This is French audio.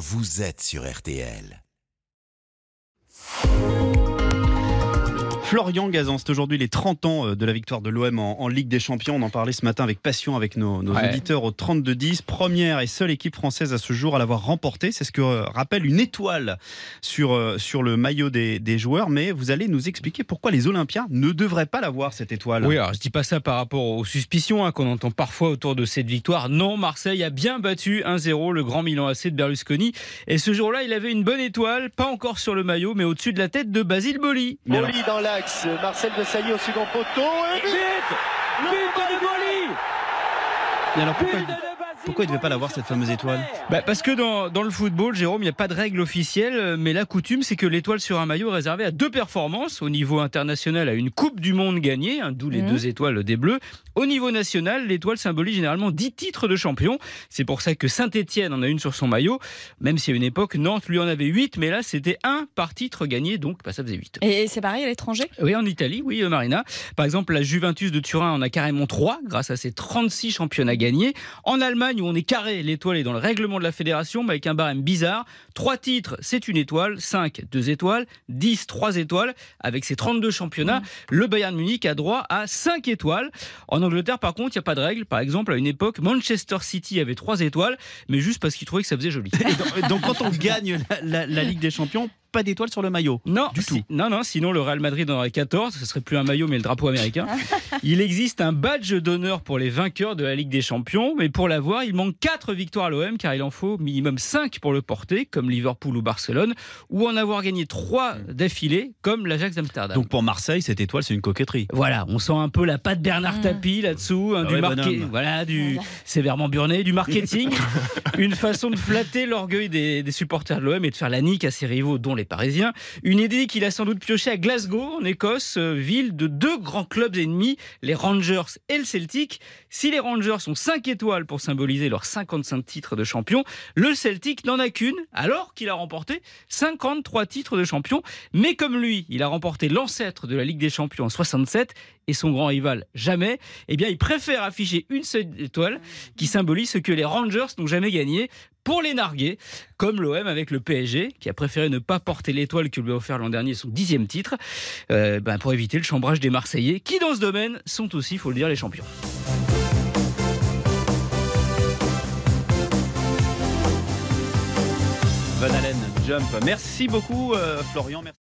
vous êtes sur RTL. Florian Gazan, c'est aujourd'hui les 30 ans euh, de la victoire de l'OM en, en Ligue des Champions. On en parlait ce matin avec passion avec nos, nos Ouais. auditeurs au 32-10. Première et seule équipe française à ce jour à l'avoir remporté. C'est ce que euh, rappelle une étoile sur, euh, sur le maillot des, des joueurs. Mais vous allez nous expliquer pourquoi les Olympiens ne devraient pas l'avoir, cette étoile. Oui, alors je dis pas ça par rapport aux suspicions hein, qu'on entend parfois autour de cette victoire. Non, Marseille a bien battu 1-0 le grand Milan AC de Berlusconi. Et ce jour-là, il avait une bonne étoile, pas encore sur le maillot, mais au-dessus de la tête de Basile Boli. Boli dans l'axe, Marcel de Sailly au second poteau. Et but Mais alors pourquoi, pourquoi il ne devait pas l'avoir, cette fameuse étoile Bah, parce que dans, dans le football, Jérôme, il n'y a pas de règle officielle, mais la coutume, c'est que l'étoile sur un maillot est réservée à deux performances. Au niveau international, à une Coupe du Monde gagnée, hein, d'où les deux étoiles des Bleus. Au niveau national, l'étoile symbolise généralement 10 titres de champion. C'est pour ça que Saint-Etienne en a une sur son maillot, même si à une époque, Nantes lui en avait 8, mais là, c'était un par titre gagné, donc bah, ça faisait 8. Et c'est pareil à l'étranger? Oui, en Italie, oui, euh, Marina. Par exemple, la Juventus de Turin en a carrément 3 grâce à ses 36 championnats gagnés. En Allemagne, où on est carré, l'étoile est dans le règlement de la fédération, mais avec un barème bizarre. 3 titres, c'est une étoile. 5, 2 étoiles. 10, 3 étoiles. Avec ses 32 championnats, le Bayern Munich a droit à 5 étoiles. En Angleterre, par contre, il n'y a pas de règle. Par exemple, à une époque, Manchester City avait 3 étoiles, mais juste parce qu'il trouvait que ça faisait joli. Et donc, donc quand on gagne la, la- la Ligue des Champions, pas d'étoile sur le maillot. Non, Du si- tout. non, non, sinon le Real Madrid en aurait 14, ce serait plus un maillot mais le drapeau américain. il existe un badge d'honneur pour les vainqueurs de la Ligue des Champions, mais pour l'avoir, il manque 4 victoires à l'OM car il en faut minimum 5 pour le porter, comme Liverpool ou Barcelone, ou en avoir gagné 3 d'affilée, comme l'Ajax d'Amsterdam. Donc pour Marseille, cette étoile, c'est une coquetterie. Voilà, on sent un peu la patte Bernard Mmh. Tapie là-dessous, hein, Ah du ouais, marqué, bonhomme. voilà, du sévèrement burné, du marketing, une façon de flatter l'orgueil des, des supporters de l'OM et de faire la nique à ses rivaux, dont les Parisiens. Une idée qu'il a sans doute pioché à Glasgow, en Écosse, euh, ville de deux grands clubs ennemis, les Rangers et le Celtic. Si les Rangers ont 5 étoiles pour symboliser leurs 55 titres de champion, le Celtic n'en a qu'une, alors qu'il a remporté 53 titres de champion. Mais comme lui, il a remporté l'ancêtre de la Ligue des Champions en 67 et son grand rival jamais, eh bien, il préfère afficher une seule étoile qui symbolise ce que les Rangers n'ont jamais gagné pour les narguer, comme l'OM avec le PSG, qui a préféré ne pas porter l'étoile que lui a offert l'an dernier son dixième titre, euh, ben, pour éviter le chambrage des Marseillais, qui dans ce domaine sont aussi, faut le dire, les champions. Van Allen, jump. Merci beaucoup, euh, Florian. Merci.